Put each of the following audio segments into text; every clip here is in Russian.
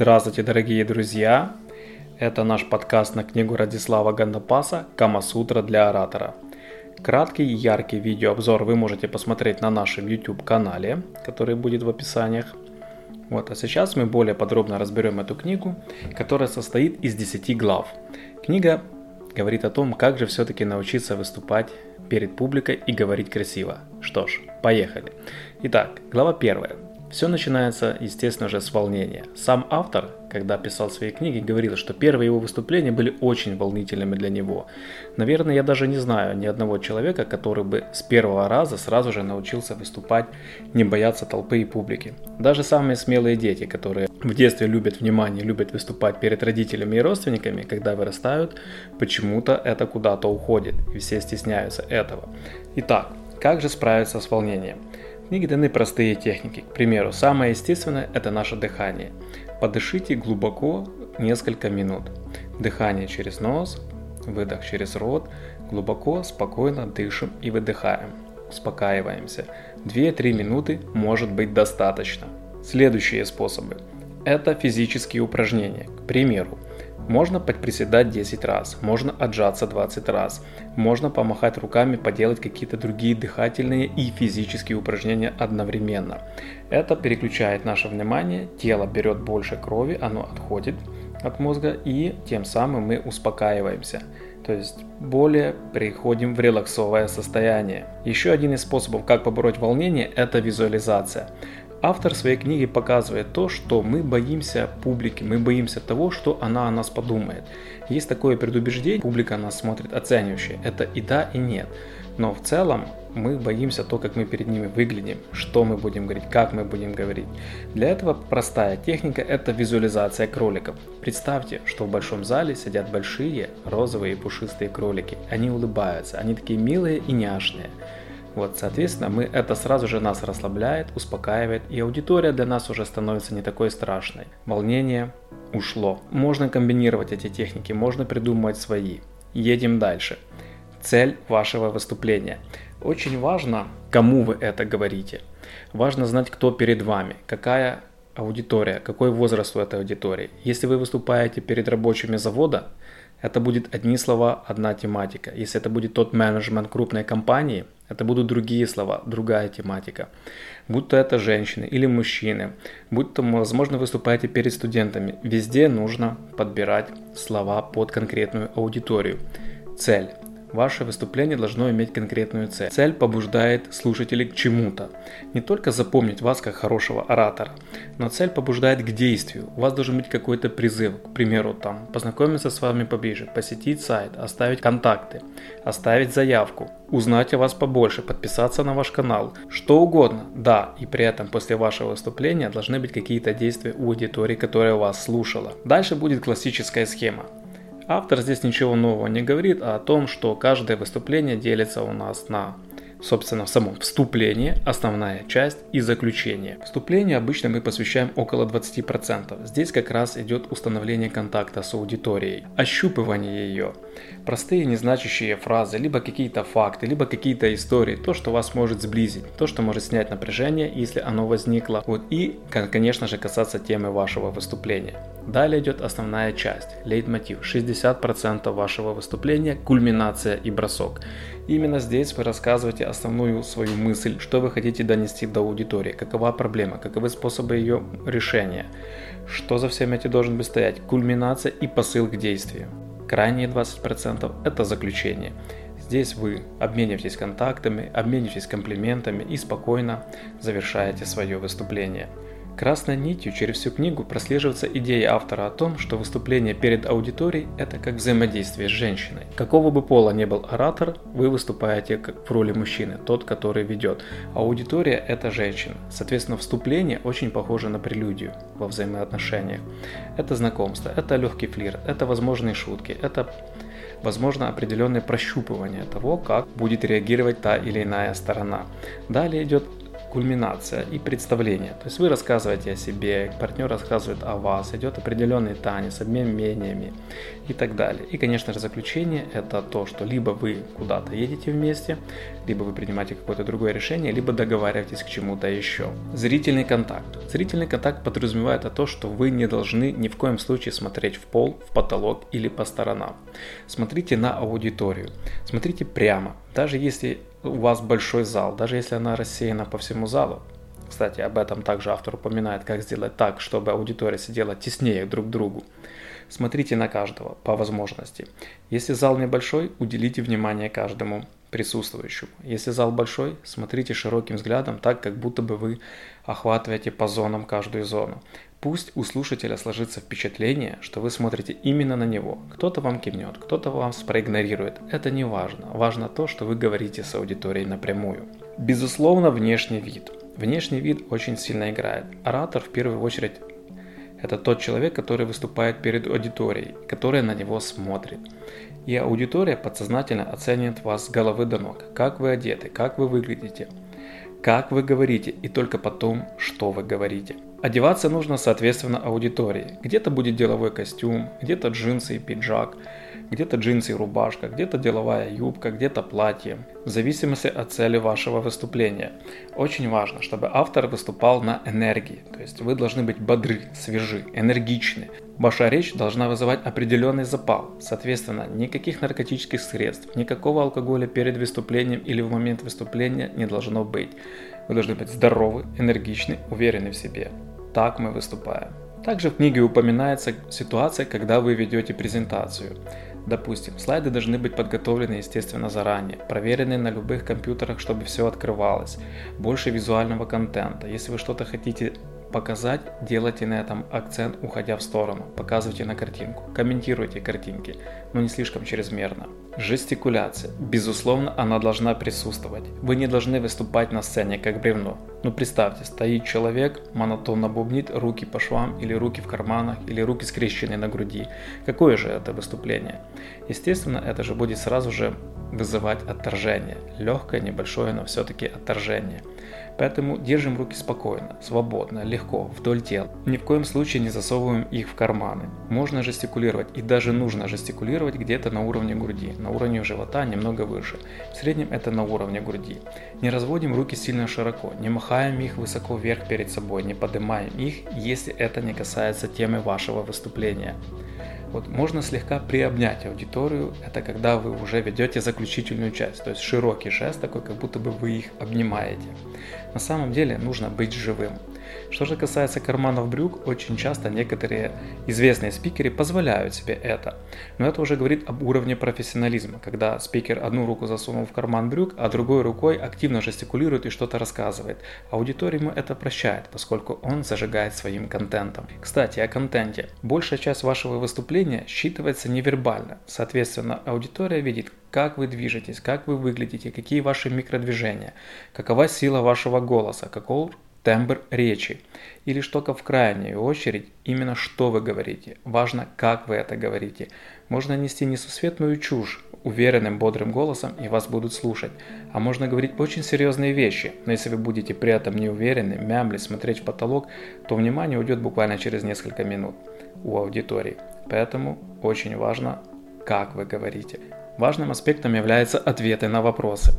Здравствуйте, дорогие друзья! Это наш подкаст на книгу Радислава Гандапаса «Камасутра для оратора». Краткий и яркий видеообзор вы можете посмотреть на нашем YouTube-канале, который будет в описаниях. Вот, а сейчас мы более подробно разберем эту книгу, которая состоит из 10 глав. Книга говорит о том, как же все-таки научиться выступать перед публикой и говорить красиво. Что ж, поехали. Итак, глава первая. Все начинается, естественно же, с волнения. Сам автор, когда писал свои книги, говорил, что первые его выступления были очень волнительными для него. Наверное, я даже не знаю ни одного человека, который бы с первого раза сразу же научился выступать, не бояться толпы и публики. Даже самые смелые дети, которые в детстве любят внимание, любят выступать перед родителями и родственниками, когда вырастают, почему-то это куда-то уходит, и все стесняются этого. Итак, как же справиться с волнением? Книге даны простые техники. К примеру, самое естественное – это наше дыхание. Подышите глубоко несколько минут. Дыхание через нос, выдох через рот. Глубоко, спокойно дышим и выдыхаем. Успокаиваемся. 2-3 минуты может быть достаточно. Следующие способы – это физические упражнения. К примеру, можно подприседать 10 раз, можно отжаться 20 раз, можно помахать руками, поделать какие-то другие дыхательные и физические упражнения одновременно. Это переключает наше внимание, тело берет больше крови, оно отходит от мозга и тем самым мы успокаиваемся. То есть более приходим в релаксовое состояние. Еще один из способов, как побороть волнение, это визуализация. Автор своей книги показывает то, что мы боимся публики, мы боимся того, что она о нас подумает. Есть такое предубеждение, публика нас смотрит оценивающе. Это и да, и нет. Но в целом мы боимся то, как мы перед ними выглядим, что мы будем говорить, как мы будем говорить. Для этого простая техника – это визуализация кроликов. Представьте, что в большом зале сидят большие розовые пушистые кролики. Они улыбаются, они такие милые и няшные. Вот, соответственно, мы, это сразу же нас расслабляет, успокаивает, и аудитория для нас уже становится не такой страшной. Волнение ушло. Можно комбинировать эти техники, можно придумывать свои. Едем дальше. Цель вашего выступления. Очень важно, кому вы это говорите. Важно знать, кто перед вами, какая аудитория, какой возраст у этой аудитории. Если вы выступаете перед рабочими завода, это будет одни слова, одна тематика. Если это будет тот менеджмент крупной компании, это будут другие слова, другая тематика. Будь то это женщины или мужчины, будь то, возможно, выступаете перед студентами. Везде нужно подбирать слова под конкретную аудиторию. Цель. Ваше выступление должно иметь конкретную цель. Цель побуждает слушателей к чему-то. Не только запомнить вас как хорошего оратора, но цель побуждает к действию. У вас должен быть какой-то призыв, к примеру, там, познакомиться с вами поближе, посетить сайт, оставить контакты, оставить заявку, узнать о вас побольше, подписаться на ваш канал, что угодно. Да, и при этом после вашего выступления должны быть какие-то действия у аудитории, которая вас слушала. Дальше будет классическая схема. Автор здесь ничего нового не говорит, а о том, что каждое выступление делится у нас на собственно, в самом вступлении, основная часть и заключение. Вступление обычно мы посвящаем около 20%. Здесь как раз идет установление контакта с аудиторией, ощупывание ее. Простые незначащие фразы, либо какие-то факты, либо какие-то истории, то, что вас может сблизить, то, что может снять напряжение, если оно возникло. Вот и, конечно же, касаться темы вашего выступления. Далее идет основная часть, лейтмотив, 60% вашего выступления, кульминация и бросок. Именно здесь вы рассказываете основную свою мысль, что вы хотите донести до аудитории, какова проблема, каковы способы ее решения, что за всем этим должен быть стоять, кульминация и посыл к действию. Крайние 20% это заключение. Здесь вы обмениваетесь контактами, обмениваетесь комплиментами и спокойно завершаете свое выступление. Красной нитью через всю книгу прослеживается идея автора о том, что выступление перед аудиторией – это как взаимодействие с женщиной. Какого бы пола не был оратор, вы выступаете как в роли мужчины, тот, который ведет. Аудитория – это женщина. Соответственно, вступление очень похоже на прелюдию во взаимоотношениях. Это знакомство, это легкий флирт, это возможные шутки, это возможно определенное прощупывание того, как будет реагировать та или иная сторона. Далее идет кульминация и представление. То есть вы рассказываете о себе, партнер рассказывает о вас, идет определенный танец, обмен мнениями и так далее. И, конечно же, заключение – это то, что либо вы куда-то едете вместе, либо вы принимаете какое-то другое решение, либо договариваетесь к чему-то еще. Зрительный контакт. Зрительный контакт подразумевает то, что вы не должны ни в коем случае смотреть в пол, в потолок или по сторонам. Смотрите на аудиторию. Смотрите прямо. Даже если у вас большой зал, даже если она рассеяна по всему залу, кстати, об этом также автор упоминает, как сделать так, чтобы аудитория сидела теснее друг к другу. Смотрите на каждого по возможности. Если зал небольшой, уделите внимание каждому присутствующему. Если зал большой, смотрите широким взглядом, так как будто бы вы охватываете по зонам каждую зону. Пусть у слушателя сложится впечатление, что вы смотрите именно на него. Кто-то вам кивнет, кто-то вас проигнорирует. Это не важно. Важно то, что вы говорите с аудиторией напрямую. Безусловно, внешний вид. Внешний вид очень сильно играет. Оратор в первую очередь это тот человек, который выступает перед аудиторией, которая на него смотрит. И аудитория подсознательно оценит вас с головы до ног. Как вы одеты, как вы выглядите, как вы говорите и только потом, что вы говорите. Одеваться нужно соответственно аудитории. Где-то будет деловой костюм, где-то джинсы и пиджак, где-то джинсы и рубашка, где-то деловая юбка, где-то платье, в зависимости от цели вашего выступления. Очень важно, чтобы автор выступал на энергии, то есть вы должны быть бодры, свежи, энергичны. Ваша речь должна вызывать определенный запал, соответственно, никаких наркотических средств, никакого алкоголя перед выступлением или в момент выступления не должно быть. Вы должны быть здоровы, энергичны, уверены в себе. Так мы выступаем. Также в книге упоминается ситуация, когда вы ведете презентацию. Допустим, слайды должны быть подготовлены, естественно, заранее, проверены на любых компьютерах, чтобы все открывалось, больше визуального контента. Если вы что-то хотите показать, делайте на этом акцент, уходя в сторону. Показывайте на картинку, комментируйте картинки, но не слишком чрезмерно. Жестикуляция. Безусловно, она должна присутствовать. Вы не должны выступать на сцене как бревно. Ну представьте, стоит человек, монотонно бубнит, руки по швам, или руки в карманах, или руки скрещены на груди. Какое же это выступление? Естественно, это же будет сразу же вызывать отторжение. Легкое, небольшое, но все-таки отторжение. Поэтому держим руки спокойно, свободно, легко, вдоль тела. Ни в коем случае не засовываем их в карманы. Можно жестикулировать и даже нужно жестикулировать где-то на уровне груди, на уровне живота немного выше. В среднем это на уровне груди. Не разводим руки сильно широко, не махаем их высоко вверх перед собой, не поднимаем их, если это не касается темы вашего выступления. Вот можно слегка приобнять аудиторию, это когда вы уже ведете заключительную часть, то есть широкий жест такой, как будто бы вы их обнимаете. На самом деле нужно быть живым. Что же касается карманов брюк, очень часто некоторые известные спикеры позволяют себе это. Но это уже говорит об уровне профессионализма, когда спикер одну руку засунул в карман брюк, а другой рукой активно жестикулирует и что-то рассказывает. Аудитория ему это прощает, поскольку он зажигает своим контентом. Кстати, о контенте. Большая часть вашего выступления считывается невербально. Соответственно, аудитория видит, как вы движетесь, как вы выглядите, какие ваши микродвижения, какова сила вашего голоса, каков тембр речи. Или что в крайнюю очередь, именно что вы говорите. Важно, как вы это говорите. Можно нести несусветную чушь уверенным, бодрым голосом, и вас будут слушать. А можно говорить очень серьезные вещи, но если вы будете при этом не уверены, мямлить, смотреть в потолок, то внимание уйдет буквально через несколько минут у аудитории. Поэтому очень важно, как вы говорите. Важным аспектом являются ответы на вопросы.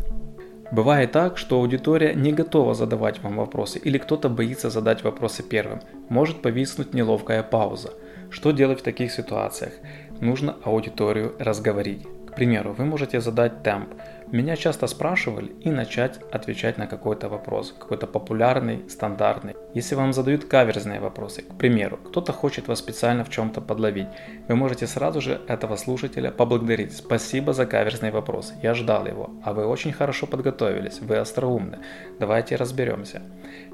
Бывает так, что аудитория не готова задавать вам вопросы или кто-то боится задать вопросы первым. Может повиснуть неловкая пауза. Что делать в таких ситуациях? Нужно аудиторию разговорить. К примеру, вы можете задать темп. Меня часто спрашивали и начать отвечать на какой-то вопрос, какой-то популярный, стандартный. Если вам задают каверзные вопросы, к примеру, кто-то хочет вас специально в чем-то подловить, вы можете сразу же этого слушателя поблагодарить. Спасибо за каверзный вопрос, я ждал его, а вы очень хорошо подготовились, вы остроумны. Давайте разберемся.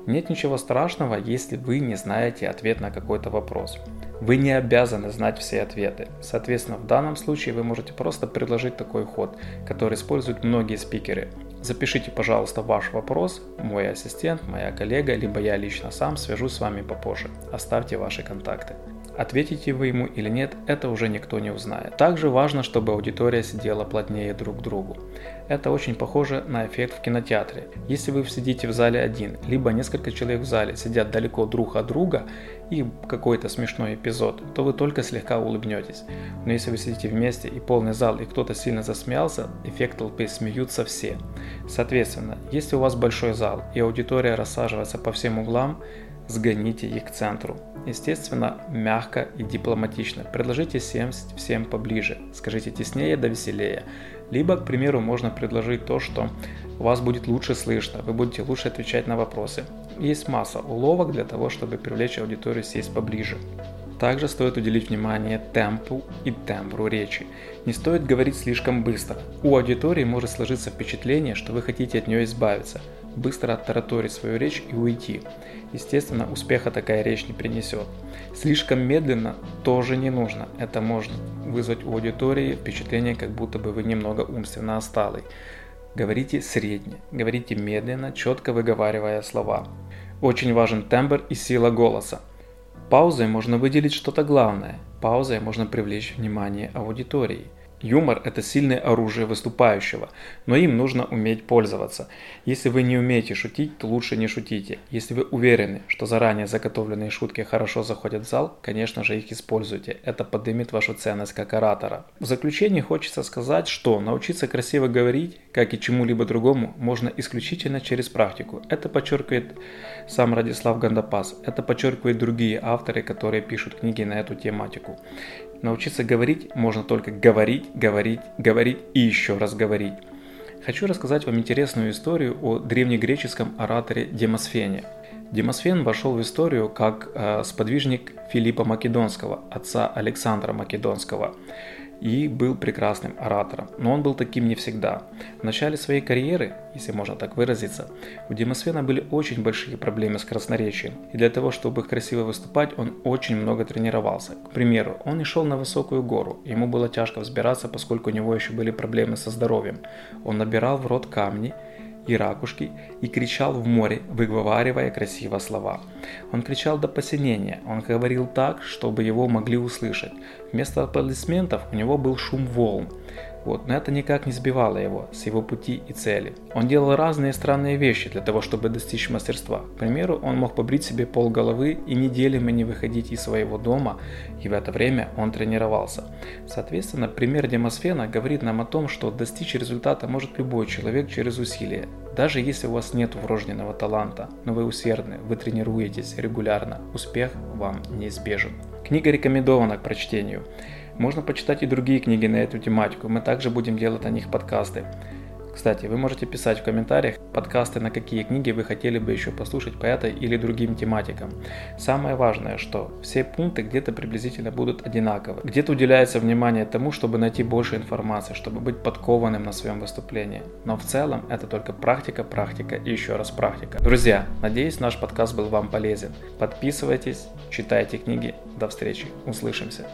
Нет ничего страшного, если вы не знаете ответ на какой-то вопрос. Вы не обязаны знать все ответы. Соответственно, в данном случае вы можете просто предложить такой ход, который используют многие спикеры. Запишите, пожалуйста, ваш вопрос, мой ассистент, моя коллега, либо я лично сам свяжусь с вами попозже. Оставьте ваши контакты. Ответите вы ему или нет, это уже никто не узнает. Также важно, чтобы аудитория сидела плотнее друг к другу. Это очень похоже на эффект в кинотеатре. Если вы сидите в зале один, либо несколько человек в зале сидят далеко друг от друга и какой-то смешной эпизод, то вы только слегка улыбнетесь. Но если вы сидите вместе и полный зал и кто-то сильно засмеялся, эффект толпы смеются все. Соответственно, если у вас большой зал и аудитория рассаживается по всем углам, сгоните их к центру. Естественно, мягко и дипломатично. Предложите сесть всем поближе. Скажите теснее да веселее. Либо, к примеру, можно предложить то, что вас будет лучше слышно, вы будете лучше отвечать на вопросы. Есть масса уловок для того, чтобы привлечь аудиторию сесть поближе. Также стоит уделить внимание темпу и тембру речи. Не стоит говорить слишком быстро. У аудитории может сложиться впечатление, что вы хотите от нее избавиться, быстро оттараторить свою речь и уйти. Естественно, успеха такая речь не принесет. Слишком медленно тоже не нужно. Это может вызвать у аудитории впечатление, как будто бы вы немного умственно осталый. Говорите средне, говорите медленно, четко выговаривая слова. Очень важен тембр и сила голоса. Паузой можно выделить что-то главное. Паузой можно привлечь внимание аудитории. Юмор – это сильное оружие выступающего, но им нужно уметь пользоваться. Если вы не умеете шутить, то лучше не шутите. Если вы уверены, что заранее заготовленные шутки хорошо заходят в зал, конечно же их используйте. Это поднимет вашу ценность как оратора. В заключение хочется сказать, что научиться красиво говорить, как и чему-либо другому, можно исключительно через практику. Это подчеркивает сам Радислав Гандапас. Это подчеркивают другие авторы, которые пишут книги на эту тематику. Научиться говорить можно только говорить, говорить, говорить и еще раз говорить. Хочу рассказать вам интересную историю о древнегреческом ораторе Демосфене. Демосфен вошел в историю как э, сподвижник Филиппа Македонского, отца Александра Македонского и был прекрасным оратором, но он был таким не всегда. В начале своей карьеры, если можно так выразиться, у Демосфена были очень большие проблемы с красноречием, и для того, чтобы красиво выступать, он очень много тренировался. К примеру, он не шел на высокую гору, ему было тяжко взбираться, поскольку у него еще были проблемы со здоровьем. Он набирал в рот камни, и ракушки и кричал в море, выговаривая красиво слова. Он кричал до посинения, он говорил так, чтобы его могли услышать. Вместо аплодисментов у него был шум волн. Вот, но это никак не сбивало его с его пути и цели. Он делал разные странные вещи для того, чтобы достичь мастерства. К примеру, он мог побрить себе пол головы и неделями не выходить из своего дома, и в это время он тренировался. Соответственно, пример Демосфена говорит нам о том, что достичь результата может любой человек через усилия. Даже если у вас нет врожденного таланта, но вы усердны, вы тренируетесь регулярно, успех вам неизбежен. Книга рекомендована к прочтению. Можно почитать и другие книги на эту тематику, мы также будем делать о них подкасты. Кстати, вы можете писать в комментариях подкасты, на какие книги вы хотели бы еще послушать по этой или другим тематикам. Самое важное, что все пункты где-то приблизительно будут одинаковы. Где-то уделяется внимание тому, чтобы найти больше информации, чтобы быть подкованным на своем выступлении. Но в целом это только практика, практика и еще раз практика. Друзья, надеюсь наш подкаст был вам полезен. Подписывайтесь, читайте книги. До встречи, услышимся.